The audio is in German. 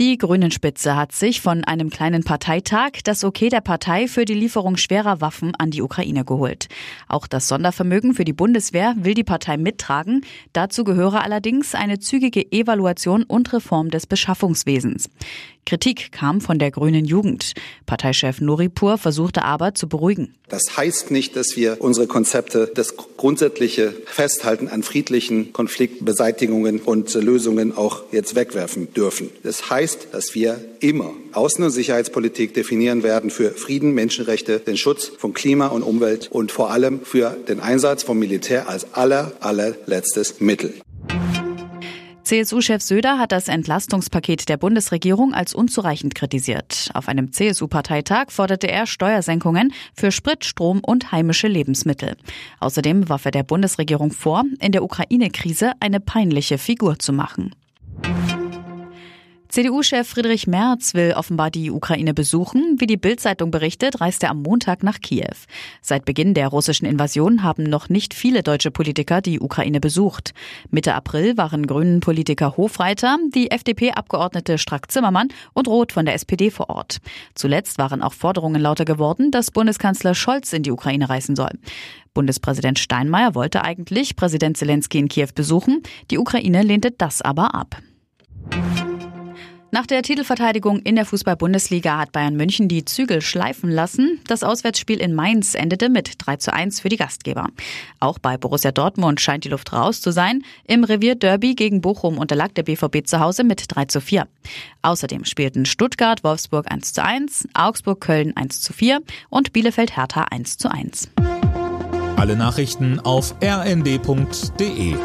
Die Grünen-Spitze hat sich von einem kleinen Parteitag das Okay der Partei für die Lieferung schwerer Waffen an die Ukraine geholt. Auch das Sondervermögen für die Bundeswehr will die Partei mittragen. Dazu gehöre allerdings eine zügige Evaluation und Reform des Beschaffungswesens. Kritik kam von der grünen Jugend. Parteichef Nuripur versuchte aber zu beruhigen. Das heißt nicht, dass wir unsere Konzepte, das grundsätzliche Festhalten an friedlichen Konfliktbeseitigungen und Lösungen auch jetzt wegwerfen dürfen. Das heißt, dass wir immer Außen- und Sicherheitspolitik definieren werden für Frieden, Menschenrechte, den Schutz von Klima und Umwelt und vor allem für den Einsatz vom Militär als aller, allerletztes Mittel. CSU-Chef Söder hat das Entlastungspaket der Bundesregierung als unzureichend kritisiert. Auf einem CSU-Parteitag forderte er Steuersenkungen für Sprit, Strom und heimische Lebensmittel. Außerdem warf er der Bundesregierung vor, in der Ukraine-Krise eine peinliche Figur zu machen. CDU-Chef Friedrich Merz will offenbar die Ukraine besuchen. Wie die Bild-Zeitung berichtet, reist er am Montag nach Kiew. Seit Beginn der russischen Invasion haben noch nicht viele deutsche Politiker die Ukraine besucht. Mitte April waren Grünen-Politiker Hofreiter, die FDP-Abgeordnete Strack-Zimmermann und Roth von der SPD vor Ort. Zuletzt waren auch Forderungen lauter geworden, dass Bundeskanzler Scholz in die Ukraine reisen soll. Bundespräsident Steinmeier wollte eigentlich Präsident Zelensky in Kiew besuchen. Die Ukraine lehnte das aber ab. Nach der Titelverteidigung in der Fußball-Bundesliga hat Bayern München die Zügel schleifen lassen. Das Auswärtsspiel in Mainz endete mit 3 zu 1 für die Gastgeber. Auch bei Borussia Dortmund scheint die Luft raus zu sein. Im Revier Derby gegen Bochum unterlag der BVB zu Hause mit 3 zu 4. Außerdem spielten Stuttgart Wolfsburg 1 zu 1, Augsburg Köln 1 zu 4 und Bielefeld Hertha 1 zu 1. Alle Nachrichten auf rnd.de